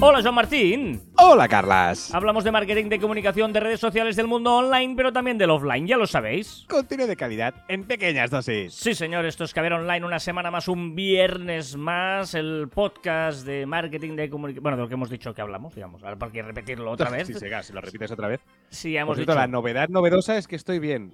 Hola, Joan Martín. Hola, Carlas. Hablamos de marketing, de comunicación, de redes sociales del mundo online, pero también del offline, ya lo sabéis. Contenido de calidad en pequeñas dosis. Sí, señor, esto es Caber Online, una semana más, un viernes más, el podcast de marketing, de comunicación. Bueno, de lo que hemos dicho que hablamos, digamos. Ahora, ¿para qué repetirlo otra vez? Sí, Sega, si lo repites otra vez. Sí, ya Por hemos cierto, dicho. la novedad novedosa es que estoy bien.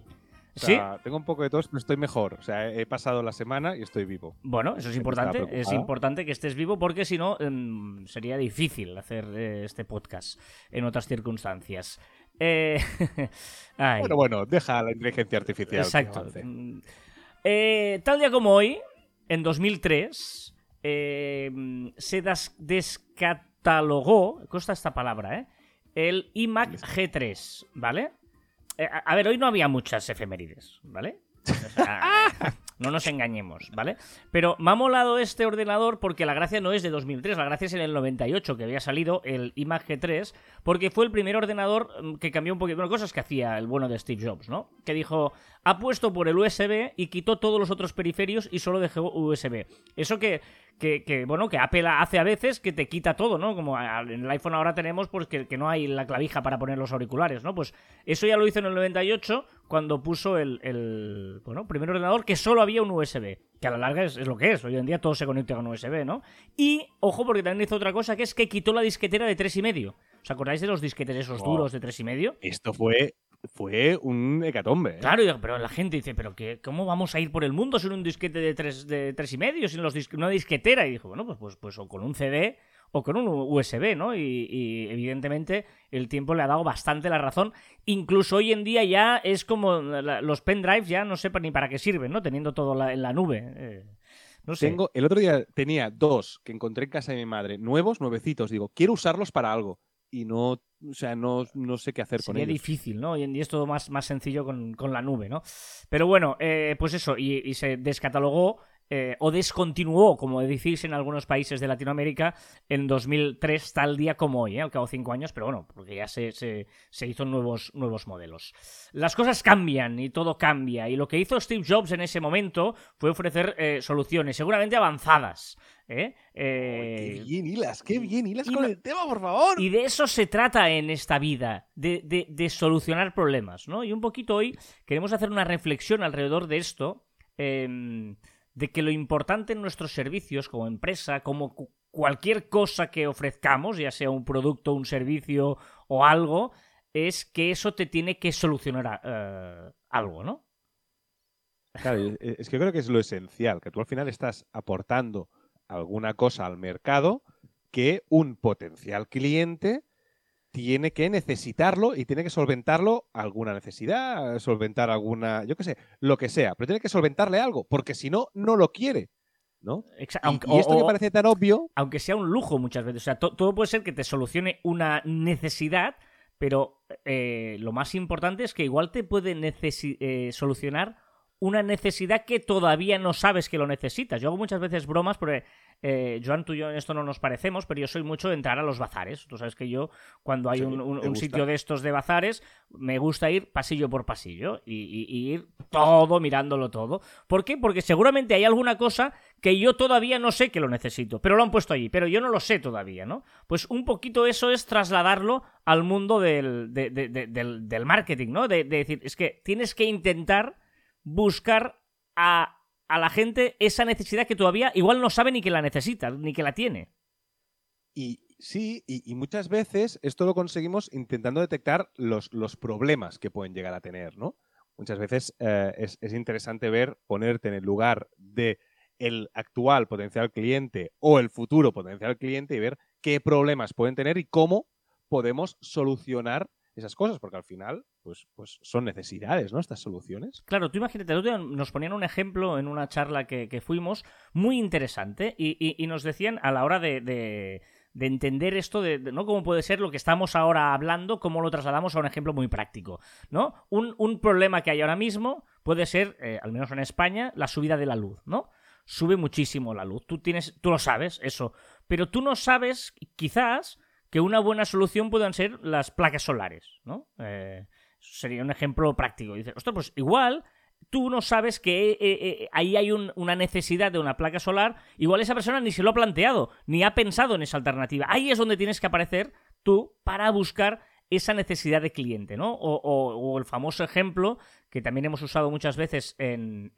O ¿Sí? Tengo un poco de tos, pero estoy mejor. O sea, he pasado la semana y estoy vivo. Bueno, eso es importante. Es importante que estés vivo porque si no em, sería difícil hacer eh, este podcast en otras circunstancias. Eh, ay, Bueno, bueno, deja la inteligencia artificial. exacto. Mm, eh, tal día como hoy, en 2003, eh, se descatalogó, cuesta esta palabra, ¿eh? El iMac G3, ¿vale? Eh, a, ver, hoy no había muchas efemérides, ¿vale? O sea, no nos engañemos, ¿vale? Pero me ha molado este ordenador porque la gracia no es de 2003, la gracia es en el 98 que había salido el iMac G3, porque fue el primer ordenador mm, que cambió un poquito, bueno, cosas que hacía el bueno de Steve Jobs, ¿no? Que dijo, apuesto por el USB y quitó todos los otros periferios y solo dejó USB. Eso que, que, que, bueno, que Apple hace a veces que te quita todo, ¿no? Como en el iPhone ahora tenemos, pues que, que no hay la clavija para poner los auriculares, ¿no? Pues eso ya lo hizo en el 98 cuando puso el, el bueno, primer ordenador que solo había un USB. Que a la larga es, es lo que es. Hoy en día todo se conecta con USB, ¿no? Y, ojo, porque también hizo otra cosa, que es que quitó la disquetera de 3,5. ¿Os acordáis de los disquetes esos Wow. duros de 3,5? Esto fue, fue un hecatombe. ¿eh? Claro, pero la gente dice, ¿pero qué, cómo vamos a ir por el mundo sin un disquete de tres, de tres y medio, sin los dis- una disquetera? Y dijo, bueno, pues, pues, pues o con un CD o con un USB, ¿no? Y, y evidentemente el tiempo le ha dado bastante la razón. Incluso hoy en día ya es como la- los pendrives ya no sé ni para qué sirven, ¿no? Teniendo todo la- en la nube. eh, no sé. Tengo, el otro día tenía dos que encontré en casa de mi madre, nuevos, nuevecitos. Digo, quiero usarlos para algo. Y no, o sea, no, no sé qué hacer con Sería ellos. difícil, ¿no? Día es todo más, más sencillo con, con la nube, ¿no? Pero bueno, eh, pues eso, y, y se descatalogó eh, o descontinuó, como decís en algunos países de Latinoamérica, en 2003, tal día como hoy, ¿eh? al cabo de cinco años, pero bueno, porque ya se, se, se hizo nuevos, nuevos modelos. Las cosas cambian y todo cambia, y lo que hizo Steve Jobs en ese momento fue ofrecer eh, soluciones, seguramente avanzadas. ¿eh? Eh, Qué bien hilas, qué bien hilas y con el tema, por favor. y de eso se trata en esta vida, de, de- de solucionar problemas, ¿no? Y un poquito hoy queremos hacer una reflexión alrededor de esto, em, de que lo importante en nuestros servicios como empresa, como cu- cualquier cosa que ofrezcamos, ya sea un producto, un servicio o algo, es que eso te tiene que solucionar eh, algo, ¿no? Claro, es que creo que es lo esencial, que tú al final estás aportando alguna cosa al mercado que un potencial cliente tiene que necesitarlo y tiene que solventarlo alguna necesidad, solventar alguna, yo qué sé, lo que sea, pero tiene que solventarle algo, porque si no, no lo quiere, ¿no? Exa- Y, aunque- y esto o- que parece tan obvio, aunque sea un lujo muchas veces. O sea, to- todo puede ser que te solucione una necesidad, pero eh, lo más importante es que igual te puede eh, solucionar una necesidad que todavía no sabes que lo necesitas. Yo hago muchas veces bromas porque, eh, Joan, tú y yo en esto no nos parecemos, pero yo soy mucho de entrar a los bazares. Tú sabes que yo, cuando hay Sí, un, sitio de estos de bazares, me gusta ir pasillo por pasillo y, y- y ir todo, mirándolo todo. ¿Por qué? Porque seguramente hay alguna cosa que yo todavía no sé que lo necesito, pero lo han puesto allí, pero yo no lo sé todavía, ¿no? Pues un poquito eso es trasladarlo al mundo del, de- de- de- del, del marketing, ¿no? De decir, es que tienes que intentar buscar a, a la gente esa necesidad que todavía igual no sabe ni que la necesita, ni que la tiene. y sí, y, muchas veces esto lo conseguimos intentando detectar los, los problemas que pueden llegar a tener, ¿no? Muchas veces eh, es, es interesante ver, ponerte en el lugar de el actual potencial cliente o el futuro potencial cliente y ver qué problemas pueden tener y cómo podemos solucionar esas cosas, porque al final, pues, pues son necesidades, ¿no? Estas soluciones. Claro, tú imagínate, nos ponían un ejemplo en una charla que, que fuimos muy interesante y, y- nos decían a la hora de, de- de entender esto, de, de- ¿no? Cómo puede ser lo que estamos ahora hablando, cómo lo trasladamos a un ejemplo muy práctico, ¿no? Un, un problema que hay ahora mismo puede ser, eh, al menos en España, la subida de la luz, ¿no? Sube muchísimo la luz. Tú tienes, tú lo sabes, eso. Pero tú no sabes, quizás, que una buena solución puedan ser las placas solares, ¿no? Eh, Sería un ejemplo práctico. Dices, ostras, pues igual tú no sabes que eh, eh, ahí hay una necesidad de una placa solar, igual esa persona ni se lo ha planteado, ni ha pensado en esa alternativa. Ahí es donde tienes que aparecer tú para buscar esa necesidad de cliente, ¿no? O, el famoso ejemplo que también hemos usado muchas veces en,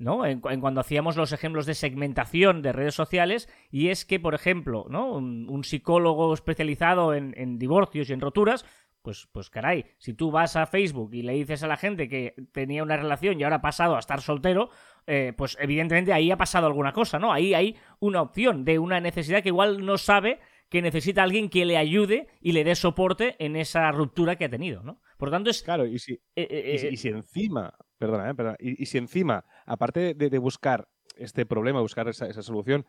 ¿no? En, cuando hacíamos los ejemplos de segmentación de redes sociales, y es que, por ejemplo, ¿no? Un, psicólogo especializado en, en, divorcios y en roturas, pues, pues caray, si tú vas a Facebook y le dices a la gente que tenía una relación y ahora ha pasado a estar soltero, eh, pues evidentemente ahí ha pasado alguna cosa, ¿no? Ahí hay una opción de una necesidad que igual no sabe que necesita alguien que le ayude y le dé soporte en esa ruptura que ha tenido, ¿no? Por tanto es... Claro, y si, eh, eh, y, si encima, perdona, perdona y, si encima, aparte de, buscar este problema, buscar esa, esa solución,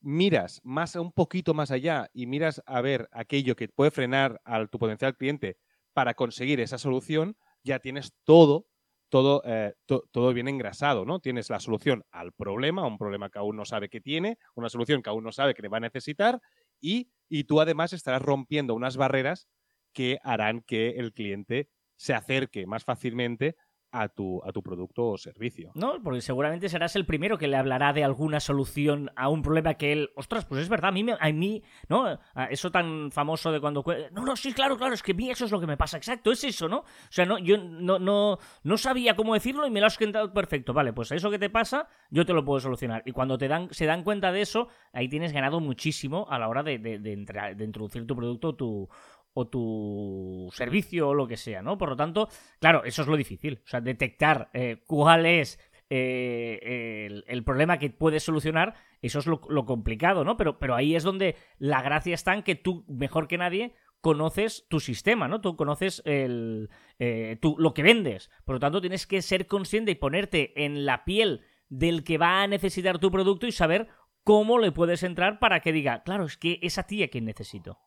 miras más un poquito más allá y miras a ver aquello que puede frenar a tu potencial cliente para conseguir esa solución, ya tienes todo, todo, eh, todo bien engrasado, ¿no? Tienes la solución al problema, un problema que aún no sabe que tiene, una solución que aún no sabe que le va a necesitar y, y tú además estarás rompiendo unas barreras que harán que el cliente se acerque más fácilmente a tu, a tu producto o servicio. No, porque seguramente serás el primero que le hablará de alguna solución a un problema que él, ostras, pues es verdad, a mí, a mí ¿no? Eso tan famoso de cuando... No, no, sí, claro, claro, es que a mí eso es lo que me pasa, exacto, es eso, ¿no? O sea, no, yo no, no, no sabía cómo decirlo y me lo has contado perfecto, vale, pues eso que te pasa, yo te lo puedo solucionar. Y cuando te dan, se dan cuenta de eso, ahí tienes ganado muchísimo a la hora de, de, de introducir tu producto tu, o tu servicio o lo que sea, ¿no? Por lo tanto, claro, eso es lo difícil. O sea, detectar eh, cuál es eh, el, problema que puedes solucionar, eso es lo, complicado, ¿no? Pero, pero ahí es donde la gracia está en que tú, mejor que nadie, conoces tu sistema, ¿no? Tú conoces el, eh, lo que vendes. Por lo tanto, tienes que ser consciente y ponerte en la piel del que va a necesitar tu producto y saber cómo le puedes entrar para que diga, claro, es que es a ti a quien necesito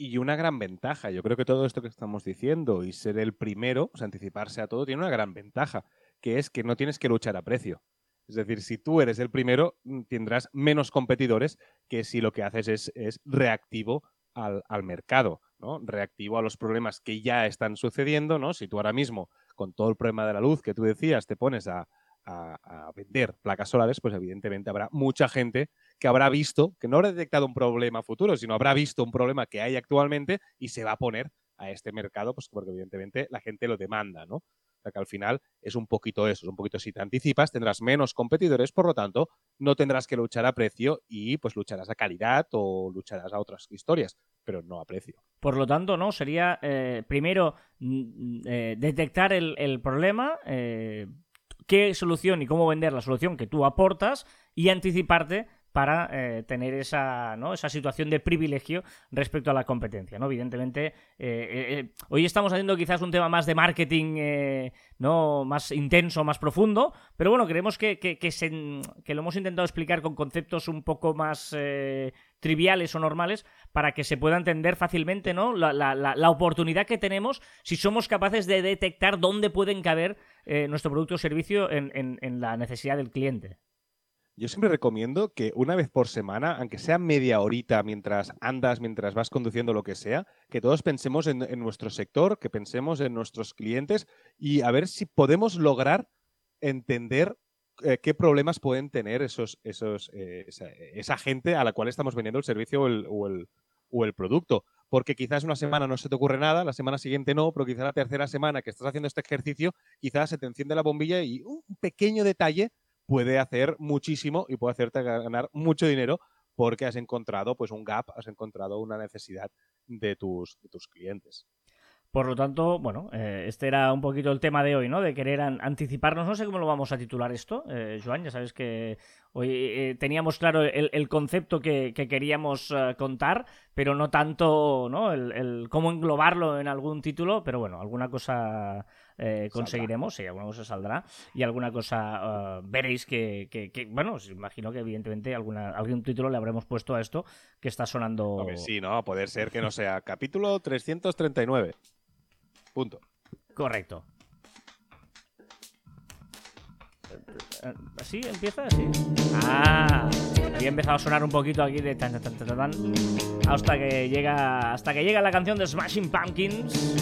y una gran ventaja. Yo creo que todo esto que estamos diciendo y ser el primero, anticiparse a todo, tiene una gran ventaja, que es que no tienes que luchar a precio. Es decir, si tú eres el primero, mm, tendrás menos competidores que si lo que haces es, reactivo al, mercado, ¿no? Reactivo a los problemas que ya están sucediendo, ¿no? Si tú ahora mismo, con todo el problema de la luz que tú decías, te pones a, a, vender placas solares, pues evidentemente habrá mucha gente que habrá visto, que no habrá detectado un problema futuro, sino habrá visto un problema que hay actualmente y se va a poner a este mercado, pues porque evidentemente la gente lo demanda, ¿no? O sea que al final es un poquito eso, es un poquito si te anticipas, tendrás menos competidores, por lo tanto, no tendrás que luchar a precio y pues lucharás a calidad o lucharás a otras historias, pero no a precio. Por lo tanto, ¿no? Sería eh, primero mm, eh, detectar el, problema, eh, qué solución y cómo vender la solución que tú aportas y anticiparte para eh, tener esa, ¿no? esa situación de privilegio respecto a la competencia. ¿no? Evidentemente, eh, eh, hoy estamos haciendo quizás un tema más de marketing, ¿no? más intenso, más profundo, pero bueno, creemos que, que, que, lo hemos intentado explicar con conceptos un poco más triviales o normales para que se pueda entender fácilmente ¿no? la, la, la, oportunidad que tenemos si somos capaces de detectar dónde pueden caber nuestro producto o servicio en, en la necesidad del cliente. Yo siempre recomiendo que una vez por semana, aunque sea media horita mientras andas, mientras vas conduciendo lo que sea, que todos pensemos en, nuestro sector, que pensemos en nuestros clientes y a ver si podemos lograr entender eh, qué problemas pueden tener esos, esos, eh, esa, gente a la cual estamos vendiendo el servicio o el, producto. Porque quizás una semana no se te ocurre nada, la semana siguiente no, pero quizás la tercera semana que estás haciendo este ejercicio, quizás se te enciende la bombilla y un pequeño detalle puede hacer muchísimo y puede hacerte ganar mucho dinero porque has encontrado pues un gap, has encontrado una necesidad de tus, de tus clientes. Por lo tanto, bueno, eh, este era un poquito el tema de hoy, ¿no? De querer anticiparnos. No sé cómo lo vamos a titular esto, eh, Joan. Ya sabes que hoy eh, teníamos claro el, concepto que, queríamos contar, pero no tanto, ¿no? El, cómo englobarlo en algún título, pero bueno, alguna cosa conseguiremos, sí, alguna cosa saldrá y alguna cosa veréis que, bueno, os imagino que evidentemente alguna, algún título le habremos puesto a esto que está sonando. sí, ¿no? Poder ser que no sea capítulo 339. Punto. Correcto. ¿Así empieza? ¿Así? Ah, había empezado a sonar un poquito aquí de tan, tan, tan, tan, hasta que llega hasta que llega la canción de Smashing Pumpkins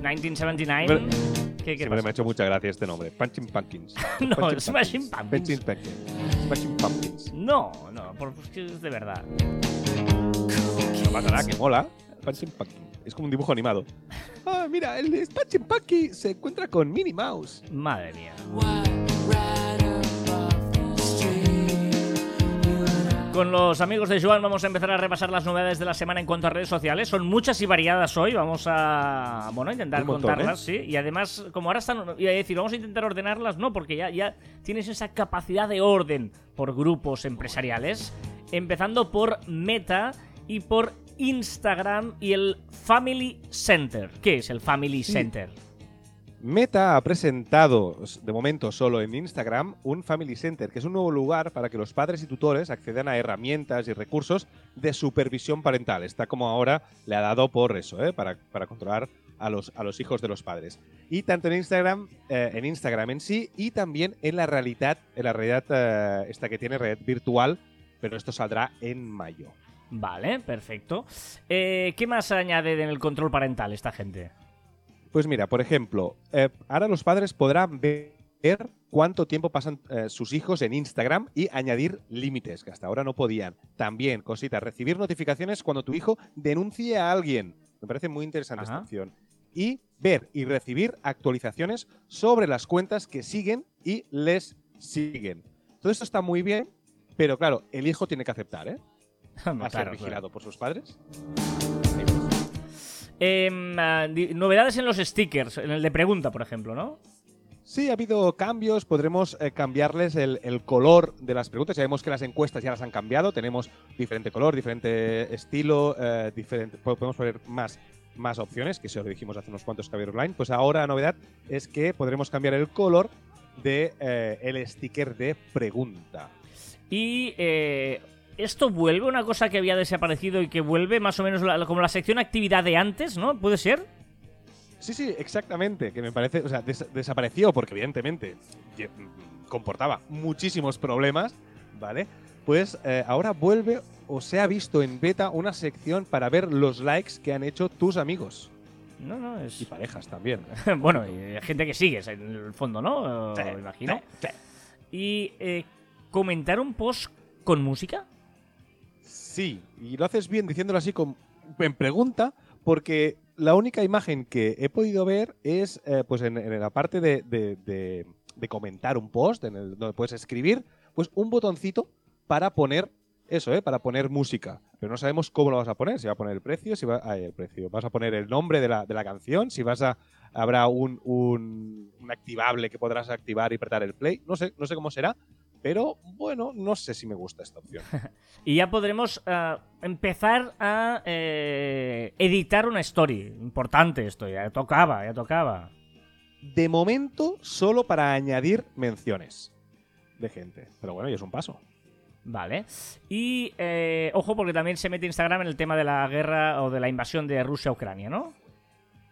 1979. Pero- ¿Qué, qué Siempre me ha hecho mucha gracia este nombre. Punching Pumpkins. No, Punching Smashing Pumpkins. Punching Pumpkins. Smashing Pumpkins. No, no, porque es de verdad. No pasa nada, que mola. Punching Pumpkin. Es como un dibujo animado. Ah, mira, el de Punching Pumpkin se encuentra con Minnie Mouse. Madre mía. Con los amigos de Joan vamos a empezar a repasar las novedades de la semana en cuanto a redes sociales. Son muchas y variadas hoy. Vamos a bueno intentar montón, contarlas, sí. Y además, como ahora están, a decir, vamos a intentar ordenarlas, no, porque ya, ya tienes esa capacidad de orden por grupos empresariales. Empezando por Meta y por Instagram y el Family Center. ¿Qué es el Family Center? Meta ha presentado, de momento solo en Instagram, un Family Center, que es un nuevo lugar para que los padres y tutores accedan a herramientas y recursos de supervisión parental. Está como ahora le ha dado por eso, ¿eh? para, para controlar a los, a los hijos de los padres. Y tanto en Instagram, eh, en Instagram en sí, y también en la realidad, en la realidad eh, esta que tiene red virtual, pero esto saldrá en mayo. Vale, perfecto. ¿Qué más añade en el control parental esta gente? Pues mira, por ejemplo, eh, ahora los padres podrán ver cuánto tiempo pasan eh, sus hijos en Instagram y añadir límites, que hasta ahora no podían. También, cosita, recibir notificaciones cuando tu hijo denuncie a alguien. Me parece muy interesante Ajá. esta opción. Y ver y recibir actualizaciones sobre las cuentas que siguen y les siguen. Todo esto está muy bien, pero claro, el hijo tiene que aceptar, ¿eh? A Claro, ser claro. vigilado por sus padres. Em, ah, novedades en los stickers, en el de pregunta, por ejemplo, ¿no? Sí, ha habido cambios. Podremos eh, cambiarles el, el color de las preguntas. Ya vemos que las encuestas ya las han cambiado. Tenemos diferente color, diferente estilo, eh, diferente, po- podemos poner más, más opciones, que eso lo dijimos hace unos cuantos Caviar Online. Pues ahora la novedad es que podremos cambiar el color de eh, el sticker de pregunta. Y esto vuelve una cosa que había desaparecido y que vuelve más o menos la- como la sección actividad de antes, ¿no? ¿Puede ser? Sí, sí, exactamente. Que me parece, o sea, des- desapareció porque evidentemente mm, comportaba muchísimos problemas, ¿vale? Pues eh, ahora vuelve o se ha visto en beta una sección para ver los likes que han hecho tus amigos No, no, es... y parejas también. bueno, y gente que sigues en el fondo, ¿no? Sí, imagino. sí, Y eh, comentar un post con música. Sí, y lo haces bien diciéndolo así con, en pregunta, porque la única imagen que he podido ver es eh, pues en, en la parte de, de- de- de comentar un post, en el, donde puedes escribir, pues un botoncito para poner eso, ¿eh? para poner música. Pero no sabemos cómo lo vas a poner, si va a poner el precio, si va ay, el precio, vas a poner el nombre de la, la canción, si vas a habrá un, un, un activable que podrás activar y apretar el play, no sé, no sé cómo será, pero bueno, no sé si me gusta esta opción. Y ya podremos ah, empezar a eh, editar una story. Importante esto, ya tocaba, ya tocaba. De momento, solo para añadir menciones de gente. Pero bueno, y es un paso. Vale. Y eh, ojo, porque también se mete Instagram en el tema de la guerra o de la invasión de Rusia a Ucrania, ¿no?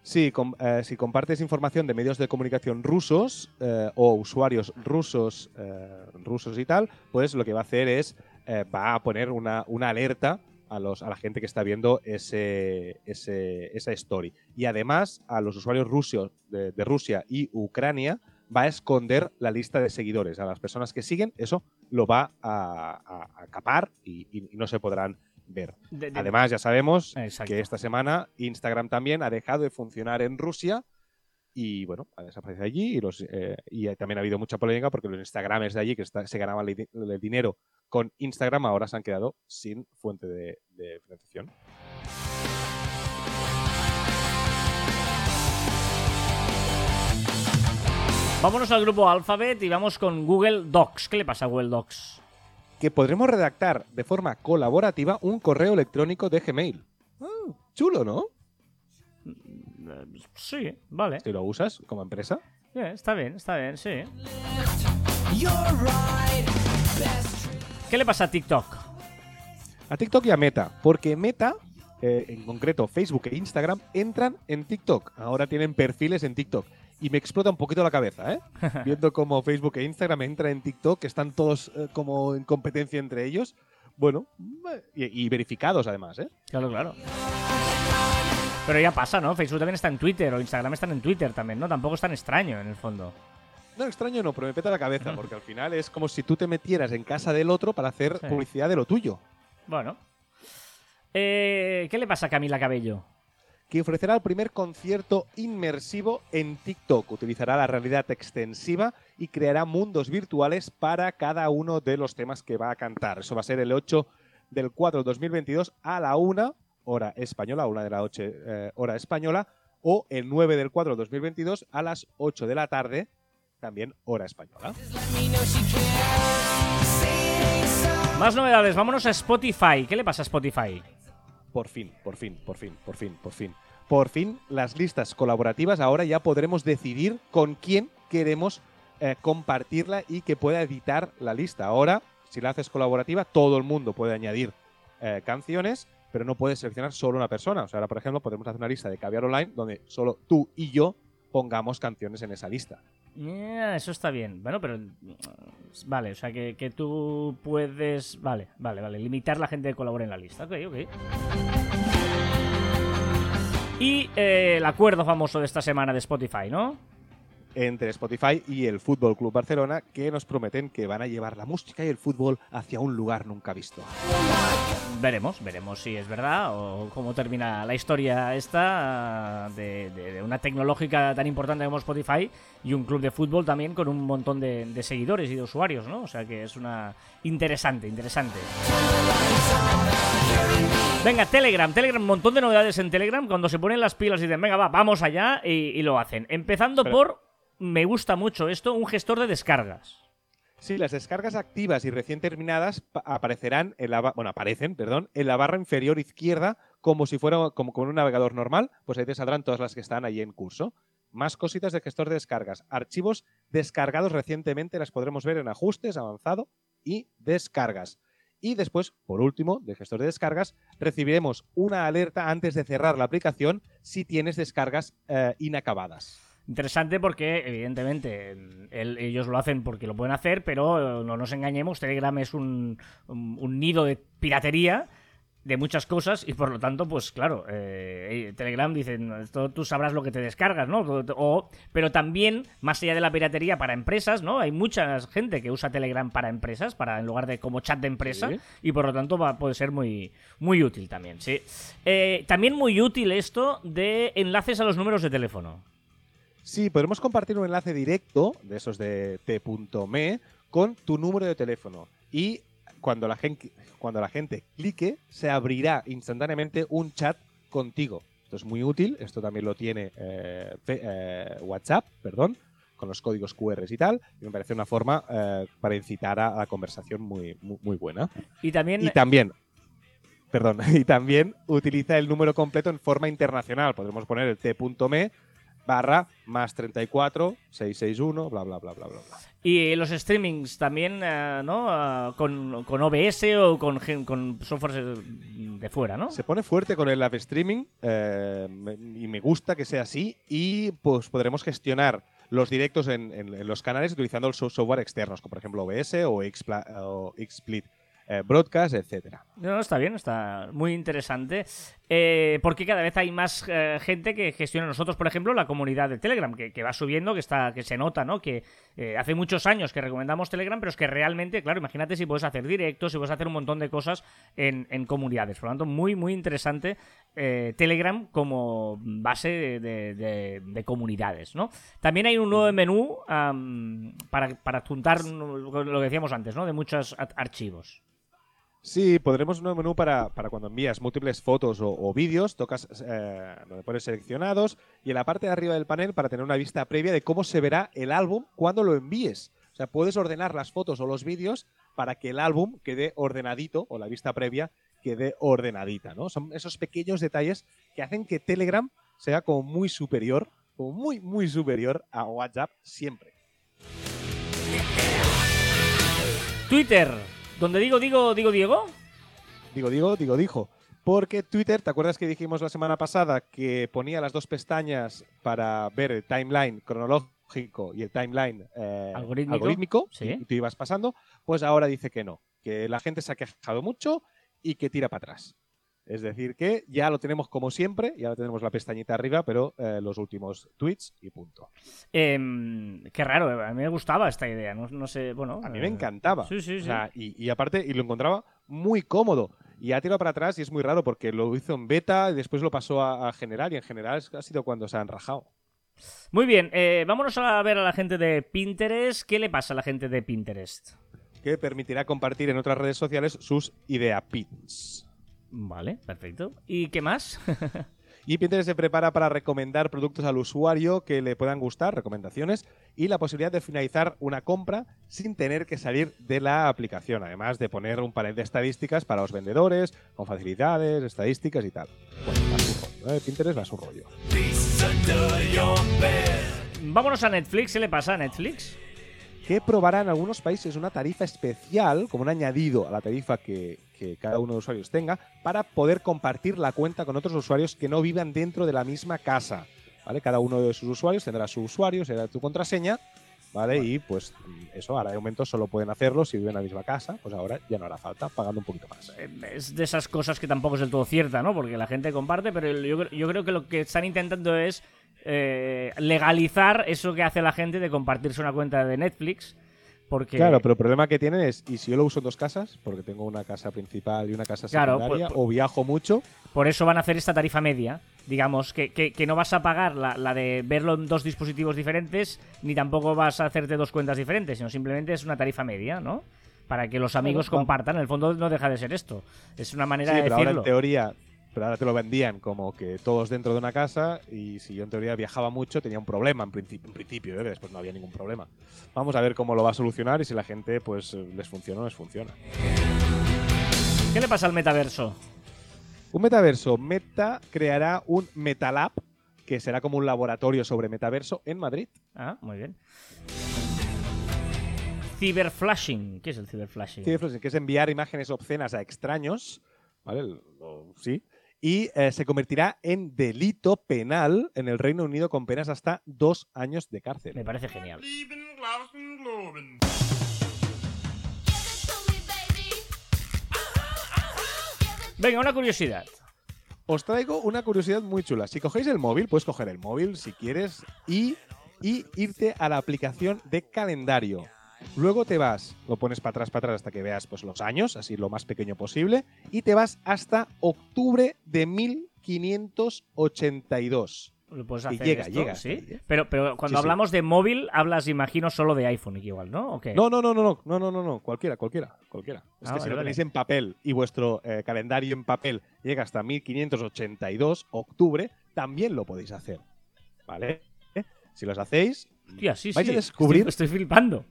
Sí, com- eh, si compartes información de medios de comunicación rusos eh, o usuarios rusos, eh, rusos y tal, pues lo que va a hacer es eh, va a poner una, alerta a, los, a la gente que está viendo ese, ese- esa story. Y además, a los usuarios rusos de, de Rusia y Ucrania va a esconder la lista de seguidores. A las personas que siguen, eso lo va a, a- a capar y- y- y no se podrán ver. De- de- Además, ya sabemos Exacto. que esta semana Instagram también ha dejado de funcionar en Rusia y bueno, ha desaparecido allí y, los, eh, y también ha habido mucha polémica porque los Instagramers de allí que está- se ganaban el, el dinero con Instagram ahora se han quedado sin fuente de, de financiación. Vámonos al grupo Alphabet y vamos con Google Docs. ¿Qué le pasa a Google Docs? Que podremos redactar de forma colaborativa un correo electrónico de Gmail. Ah, chulo, ¿no? Sí, vale. Si lo usas como empresa. Eh, está bien, está bien, sí. ¿Qué le pasa a TikTok? A TikTok y a Meta, porque Meta, eh, en concreto Facebook e Instagram, entran en TikTok. Ahora tienen perfiles en TikTok. Y me explota un poquito la cabeza, ¿eh? Viendo cómo Facebook e Instagram entran en TikTok, que están todos eh, como en competencia entre ellos. Bueno, y, y verificados además, ¿eh? Claro, claro. Pero ya pasa, ¿no? Facebook también está en Twitter o Instagram están en Twitter también, ¿no? Tampoco es tan extraño en el fondo. No, extraño no, pero me peta la cabeza, porque al final es como si tú te metieras en casa del otro para hacer Sí. publicidad de lo tuyo. Bueno. Eh, ¿Qué le pasa a Camila Cabello? Que ofrecerá el primer concierto inmersivo en TikTok. Utilizará la realidad extensiva y creará mundos virtuales para cada uno de los temas que va a cantar. Eso va a ser el 8 del 4 del 2022 a la 1 hora española, 1 de la 8 eh, hora española, o el 9 del 4 del 2022 a las 8 de la tarde, también hora española. Más novedades, vámonos a Spotify. ¿Qué le pasa a Spotify? Por fin, por fin, por fin, por fin, por fin. Por fin, las listas colaborativas ahora ya podremos decidir con quién queremos eh, compartirla y que pueda editar la lista. Ahora, si la haces colaborativa, todo el mundo puede añadir eh, canciones, pero no puedes seleccionar solo una persona. O sea, ahora, por ejemplo, podemos hacer una lista de caviar online donde solo tú y yo pongamos canciones en esa lista. Eso está bien. Bueno, pero. mm, Vale, o sea que, que tú puedes. Vale, vale, vale. Limitar la gente que colabore en la lista. Ok, ok. Y eh, el acuerdo famoso de esta semana de Spotify, ¿no? Entre Spotify y el Fútbol Club Barcelona, que nos prometen que van a llevar la música y el fútbol hacia un lugar nunca visto. Veremos, veremos si es verdad o cómo termina la historia esta de, de- de una tecnológica tan importante como Spotify y un club de fútbol también con un montón de, de seguidores y de usuarios, ¿no? O sea que es una interesante, interesante. Venga, Telegram, Telegram, un montón de novedades en Telegram. Cuando se ponen las pilas y dicen, venga, va, vamos allá y, y lo hacen. Empezando Pero- por, me gusta mucho esto, un gestor de descargas. Sí, las descargas activas y recién terminadas pa- aparecerán en la bueno, aparecen, perdón, en la barra inferior izquierda como si fuera como con un navegador normal, pues ahí te saldrán todas las que están ahí en curso. Más cositas de gestor de descargas. Archivos descargados recientemente las podremos ver en ajustes, avanzado y descargas. Y después, por último, de gestor de descargas, recibiremos una alerta antes de cerrar la aplicación si tienes descargas eh, inacabadas. Interesante porque, evidentemente, el- ellos lo hacen porque lo pueden hacer, pero eh, no nos engañemos, Telegram es un, un- un nido de piratería de muchas cosas y por lo tanto, pues claro, eh, Telegram dicen, esto tú sabrás lo que te descargas, ¿no? O, pero también, más allá de la piratería para empresas, ¿no? Hay mucha gente que usa Telegram para empresas, para en lugar de como chat de empresa, Sí. y por lo tanto va, puede ser muy, muy útil también, sí. Eh, también muy útil esto de enlaces a los números de teléfono. Sí, podemos compartir un enlace directo de esos de t.me con tu número de teléfono y cuando la gente cuando la gente clique se abrirá instantáneamente un chat contigo. Esto es muy útil, esto también lo tiene eh, eh, WhatsApp, perdón, con los códigos QR y tal, y me parece una forma eh, para incitar a, a la conversación muy, muy, muy buena. Y también Y también, perdón, y también utiliza el número completo en forma internacional. Podremos poner el t.me barra más 34 661, bla, bla, bla, bla, bla. bla. Y los streamings también, eh, ¿no? Ah, con, con OBS o con, con software de fuera, ¿no? Se pone fuerte con el live streaming eh, y me gusta que sea así y pues podremos gestionar los directos en, en- en los canales utilizando software externos, como por ejemplo OBS o, Xpla- o XSplit eh, Broadcast, etcétera. No, está bien, está muy interesante. Eh, porque cada vez hay más eh, gente que gestiona nosotros, por ejemplo, la comunidad de Telegram, que, que va subiendo, que está, que se nota, ¿no? Que eh, hace muchos años que recomendamos Telegram, pero es que realmente, claro, imagínate si puedes hacer directos, si puedes hacer un montón de cosas en, en comunidades. Por lo tanto, muy, muy interesante Telegram como base de, de- de- de comunidades, ¿no? También hay un nuevo menú para, para juntar lo que decíamos antes, ¿no? De muchos ar- archivos. Sí, podremos un nuevo menú para, para cuando envías múltiples fotos o, o vídeos, tocas eh, pones seleccionados y en la parte de arriba del panel para tener una vista previa de cómo se verá el álbum cuando lo envíes. O sea, puedes ordenar las fotos o los vídeos para que el álbum quede ordenadito o la vista previa quede ordenadita, ¿no? Son esos pequeños detalles que hacen que Telegram sea como muy superior, como muy, muy superior a WhatsApp siempre. Twitter, donde digo, digo, digo, Diego. Digo, digo, digo, dijo. Porque Twitter, ¿te acuerdas que dijimos la semana pasada que ponía las dos pestañas para ver el timeline cronológico y el timeline eh, Algorítmico. Sí. y tú ibas pasando? Pues ahora dice que no, que la gente se ha quejado mucho y que tira para atrás. Es decir, que ya lo tenemos como siempre, ya lo tenemos la pestañita arriba, pero eh, los últimos tweets y punto. Em, qué raro, a mí me gustaba esta idea, no, no sé, bueno... A mí me eh, encantaba. Sí, sí, O sí. sea, y, y aparte, y lo encontraba muy cómodo. Y ha tirado para atrás y es muy raro porque lo hizo en beta y después lo pasó a, a general y en general ha sido cuando se han rajado. Muy bien, eh, vámonos a ver a la gente de Pinterest. ¿Qué le pasa a la gente de Pinterest? Que permitirá compartir en otras redes sociales sus idea pins. Vale, perfecto. ¿Y qué más? Y Pinterest se prepara para recomendar productos al usuario que le puedan gustar, recomendaciones, y la posibilidad de finalizar una compra sin tener que salir de la aplicación, además de poner un panel de estadísticas para los vendedores, con facilidades, estadísticas y tal. Bueno, va a su rollo, ¿eh? Pinterest va a su rollo. vámonos a Netflix. ¿Qué le pasa a Netflix? Que probará en algunos países una tarifa especial, como un añadido a la tarifa que, que cada uno de los usuarios tenga, para poder compartir la cuenta con otros usuarios que no vivan dentro de la misma casa. ¿Vale? Cada uno de sus usuarios tendrá su usuario, será tu contraseña, ¿vale? Y pues eso, ahora de momento solo pueden hacerlo si viven en la misma casa, pues ahora ya no hará falta, pagando un poquito más. Eh, Es de esas cosas que tampoco es del todo cierta, ¿no? Porque la gente comparte, pero yo, yo creo que lo que están intentando es eh, legalizar eso que hace la gente de compartirse una cuenta de Netflix. Porque Claro, pero el problema que tienen es, ¿y si yo lo uso en dos casas? Porque tengo una casa principal y una casa Claro, secundaria, o viajo mucho, por eso van a hacer esta tarifa media. Digamos, que, que- que no vas a pagar la, la de verlo en dos dispositivos diferentes, ni tampoco vas a hacerte dos cuentas diferentes, sino simplemente es una tarifa media, ¿no? Para que los amigos compartan. En el fondo no deja de ser esto. Es una manera Sí, de pero ahora decirlo. en teoría, pero ahora te lo vendían como que todos dentro de una casa y si yo en teoría viajaba mucho tenía un problema en principio, en principio ¿eh? después no había ningún problema. Vamos a ver cómo lo va a solucionar y si la gente pues eh, les funciona o no les funciona. ¿Qué le pasa al metaverso? Un metaverso, Meta creará un Metalab que será como un laboratorio sobre metaverso en Madrid. Ah, muy bien. Ciberflashing. ¿Qué es el ciberflashing? Frozen, que es enviar imágenes obscenas a extraños, ¿vale? Sí. Y eh, se convertirá en delito penal en el Reino Unido con penas hasta dos años de cárcel. Me parece genial. Venga, una curiosidad. Os traigo una curiosidad muy chula. Si cogéis el móvil, puedes coger el móvil si quieres y, y irte a la aplicación de calendario. Luego te vas, lo pones para atrás, para atrás hasta que veas pues, los años, así lo más pequeño posible, y te vas hasta octubre de 1582. Lo puedes hacer y llega, llega. ¿sí? Pero, pero cuando hablamos de móvil, hablas, imagino, solo de iPhone igual, ¿no? No, no, no, no, no, no, no, no, cualquiera, cualquiera, cualquiera. Ah, es que si lo tenéis vale. en papel y vuestro eh, calendario en papel llega hasta 1582, octubre, también lo podéis hacer, ¿vale? Si los hacéis, vais a descubrir... Estoy, estoy flipando.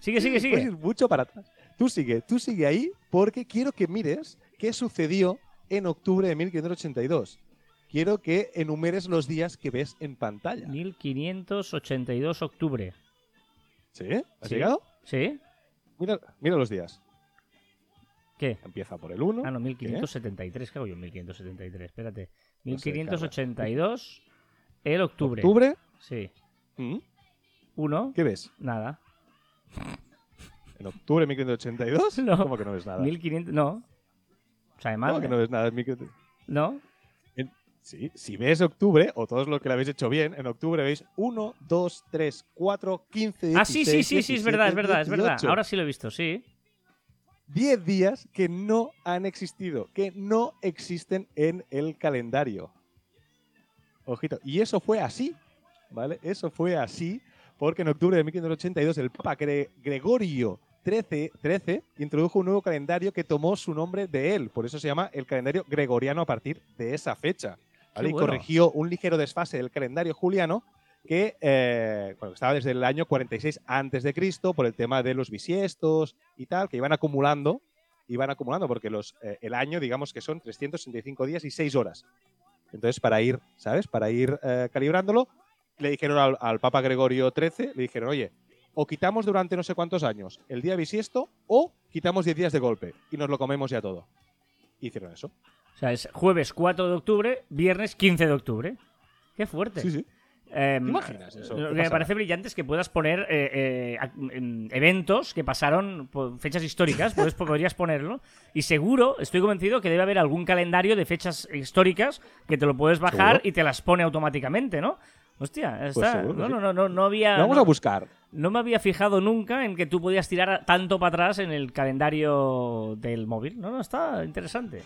Sigue, sigue, Puedes sigue. ir mucho para atrás. Tú sigue, tú sigue ahí porque quiero que mires qué sucedió en octubre de 1582. Quiero que enumeres los días que ves en pantalla. 1582 octubre. ¿Sí? ¿Has Sí. llegado? ¿Sí? Mira, mira los días. ¿Qué? Empieza por el 1. Ah, no, 1573. ¿Qué hago yo en 1573? Espérate. No sé, 1582 el octubre. Octubre. Sí. ¿Mm? Uno. ¿Qué ves? Nada. ¿En octubre de 1582? No. ¿Cómo que no ves nada? 1500. No. O sea, además. ¿Cómo que no ves nada? en 1500? ¿No? En- Sí, si ves octubre, o todos los que lo habéis hecho bien, en octubre veis 1, 2, 3, 4, 15, Ah, sí, sí, 16, sí, sí, es verdad, es 17, verdad, es verdad. 18. Ahora sí lo he visto, sí. 10 días que no han existido, que no existen en el calendario. Ojito. Y eso fue así, ¿vale? Eso fue así porque en octubre de 1582 el Papa Gre- Gregorio XIII, XIII introdujo un nuevo calendario que tomó su nombre de él. Por eso se llama el calendario gregoriano a partir de esa fecha. ¿vale? Qué Y bueno. corrigió un ligero desfase del calendario juliano que eh, bueno, estaba desde el año 46 antes de Cristo por el tema de los bisiestos y tal, que iban acumulando, iban acumulando porque los, eh, el año, digamos que son 365 días y 6 horas. Entonces, para ir, ¿sabes? Para ir eh, calibrándolo, le dijeron al, al Papa Gregorio XIII, le dijeron, oye, o quitamos durante no sé cuántos años el día bisiesto o quitamos 10 días de golpe y nos lo comemos ya todo. Hicieron eso. O sea, es jueves 4 de octubre, viernes 15 de octubre. Qué fuerte. Sí, sí. ¿Te imaginas eso? Lo ¿Qué que me parece brillante es que puedas poner eh, eh, em, eventos que pasaron por fechas históricas, puedes, podrías ponerlo. Y seguro, estoy convencido que debe haber algún calendario de fechas históricas que te lo puedes bajar Seguro. y te las pone automáticamente, ¿no? Hostia, está. seguro que no, no, no, no, no había. Lo vamos no- a buscar. no me había fijado nunca en que tú podías tirar tanto para atrás en el calendario del móvil. No, no, está interesante.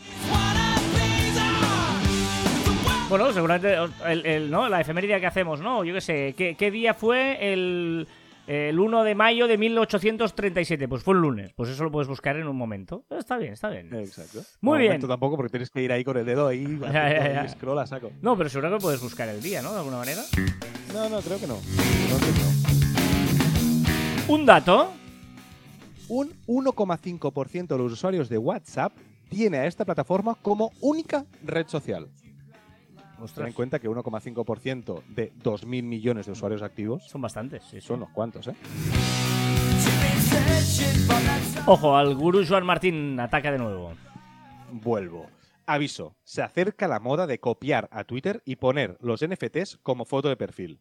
Bueno, seguramente el, el- ¿no? la efeméride que hacemos, ¿no? Yo qué sé, ¿qué, qué día fue el, el 1 de mayo de 1837? Pues fue un lunes. Pues eso lo puedes buscar en un momento. Está bien, está bien. Exacto. Muy No, bien. momento tampoco porque tienes que ir ahí con el dedo ahí. Ya, ya, haciendo ya. ahí Scroll a saco. No, pero seguro que puedes buscar el día, ¿no? De alguna manera. No, no, creo que no. No, creo que no. Un dato. Un 1,5% de los usuarios de WhatsApp tiene a esta plataforma como única red social. Ten en cuenta que 1,5% de 2.000 millones de usuarios activos Son bastantes, sí, sí. son unos cuantos, ¿eh? Ojo, al gurú Joan Martín ataca de nuevo. Vuelvo. Aviso, se acerca la moda de copiar a Twitter y poner los NFTs como foto de perfil.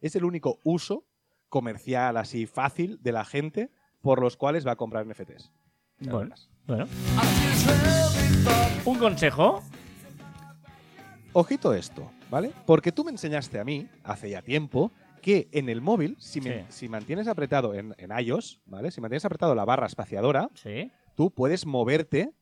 Es el único uso comercial así fácil de la gente por los cuales va a comprar NFTs. Bueno, bueno. Un consejo. Ojito esto, ¿vale? Porque tú me enseñaste a mí, hace ya tiempo, que en el móvil, si, me- Sí. si mantienes apretado en, en iOS, ¿vale? Si mantienes apretado la barra espaciadora, Sí. tú puedes moverte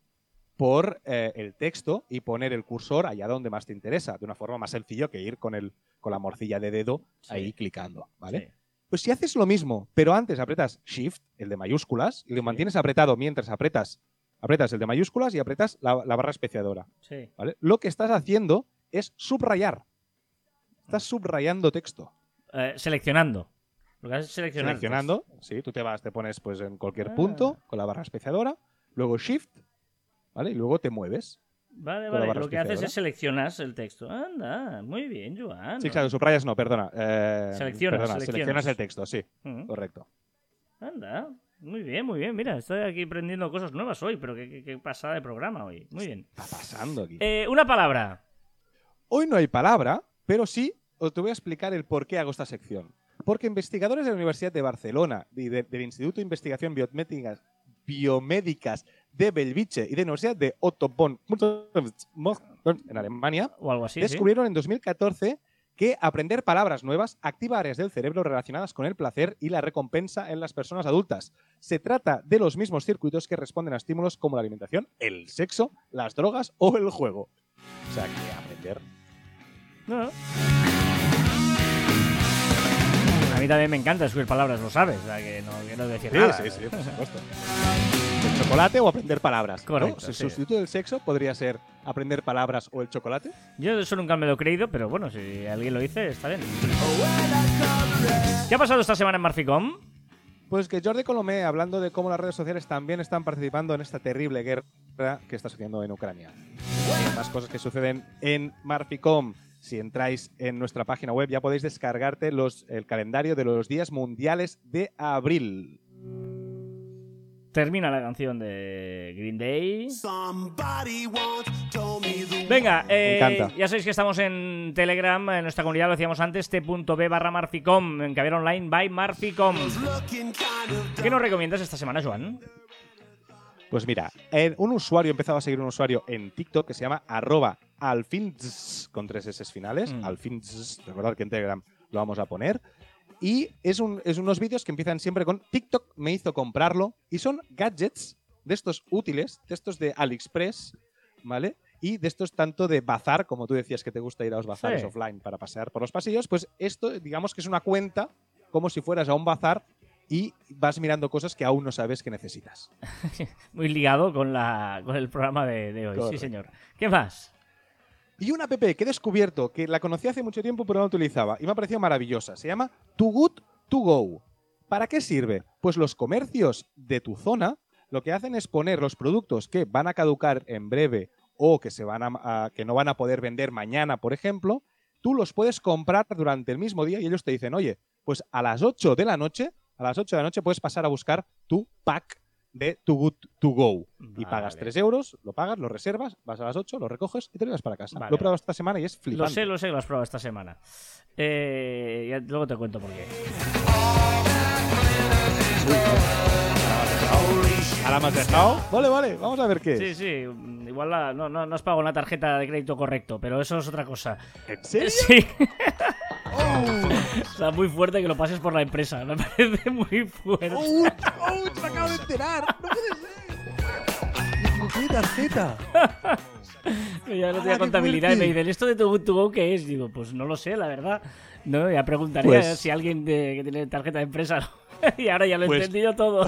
por eh, el texto y poner el cursor allá donde más te interesa, de una forma más sencilla que ir con, el, con la morcilla de dedo Sí. ahí clicando, ¿vale? Pues si haces lo mismo, pero antes apretas Shift, el de mayúsculas, y lo mantienes apretado mientras apretas, apretas el de mayúsculas y apretas la, la barra espaciadora. ¿vale? Lo que estás haciendo es subrayar. Estás subrayando texto. Eh, seleccionando. Lo que haces es seleccionar. Seleccionando, sí, tú te vas, te pones pues en cualquier Ah. punto con la barra espaciadora, luego Shift, ¿vale? Y luego te mueves. Vale, vale. Lo que haces es seleccionas el texto. Anda, muy bien, Joan. Sí, claro, subrayas no, perdona. eh, Seleccionas, perdona, seleccionas. seleccionas el texto, sí, correcto. Anda, muy bien, muy bien. Mira, estoy aquí aprendiendo cosas nuevas hoy, pero qué, qué- qué pasada de programa hoy. Muy bien. Está pasando aquí. Eh, una palabra. Hoy no hay palabra, pero sí os te voy a explicar el por qué hago esta sección. Porque investigadores de la Universidad de Barcelona y de- del Instituto de Investigación Biomédicas, Biomédicas de Belviche y de la Universidad de Otto Bonn en Alemania O algo así. sí. descubrieron en 2014 que aprender palabras nuevas activa áreas del cerebro relacionadas con el placer y la recompensa en las personas adultas. Se trata de los mismos circuitos que responden a estímulos como la alimentación, el sexo, las drogas o el juego. O sea que aprender. No, no. A mí también me encanta descubrir palabras, lo sabes. O sea, que no quiero decir Sí, nada. sí, sí, por supuesto. El chocolate o aprender palabras. ¿no? Correcto, Su sí. sustituto del sexo podría ser aprender palabras o el chocolate. Yo eso nunca me lo he creído, pero bueno, si alguien lo dice, está bien. ¿Qué ha pasado esta semana en Marficom? Pues que Jordi Colomé, hablando de cómo las redes sociales también están participando en esta terrible guerra que está sucediendo en Ucrania. Hay más cosas que suceden en Marficom. Si entráis en nuestra página web ya podéis descargarte los, el calendario de los días mundiales de abril. Termina la canción de Green Day. Venga, eh, ya sabéis que estamos en Telegram, en nuestra comunidad, lo decíamos antes, t.b barra Marficom, en Caviar Online by Marficom. ¿Qué nos recomiendas esta semana, Joan? Pues mira, en- un usuario, he empezado a seguir un usuario en TikTok que se llama arroba alfinz, con tres S finales, Mm. alfinz, recordad que en Telegram lo vamos a poner. Y es, un, es unos vídeos que empiezan siempre con TikTok me hizo comprarlo y son gadgets de estos útiles, de estos de AliExpress, ¿vale? Y de estos tanto de bazar, como tú decías que te gusta ir a los bazares Sí. offline para pasear por los pasillos, pues esto digamos que es una cuenta como si fueras a un bazar y vas mirando cosas que aún no sabes que necesitas. Muy ligado con, la, con el programa de, de hoy, sí señor. ¿Qué más? Y una app que he descubierto, que la conocí hace mucho tiempo pero no la utilizaba, y me ha parecido maravillosa. Se llama Too Good To Go. ¿Para qué sirve? Pues los comercios de tu zona lo que hacen es poner los productos que van a caducar en breve o que, se van a, que no van a poder vender mañana, por ejemplo, tú los puedes comprar durante el mismo día y ellos te dicen, oye, pues a las 8 de la noche, a las 8 de la noche puedes pasar a buscar tu pack de Too Good To Go. Y pagas 3 euros, lo pagas, lo reservas, vas a las 8, lo recoges y te lo llevas para casa. Vale, lo he probado esta semana y es Lo flipante. sé, lo sé que lo has probado esta semana. Eh, ya- luego te cuento por qué. Ahora me has dejado. Vale, vale, vamos a ver qué Sí, es. sí, igual la- no, no, no has pagado la tarjeta de crédito correcto, pero eso es otra cosa. ¿En serio? Sí. sea, muy fuerte que lo pases por la empresa. Me parece muy fuerte. ¡Oh! ¡Oh! ¡Me acabo de enterar! ¡No puede ser! Que ya no ¡Hala, tenía contabilidad y me dicen, ¿esto de tu Good To Go qué es? Digo, pues no lo sé, la verdad. No, ya preguntaría Pues- si alguien de- que tiene tarjeta de empresa. y ahora ya lo he Pues- entendido todo.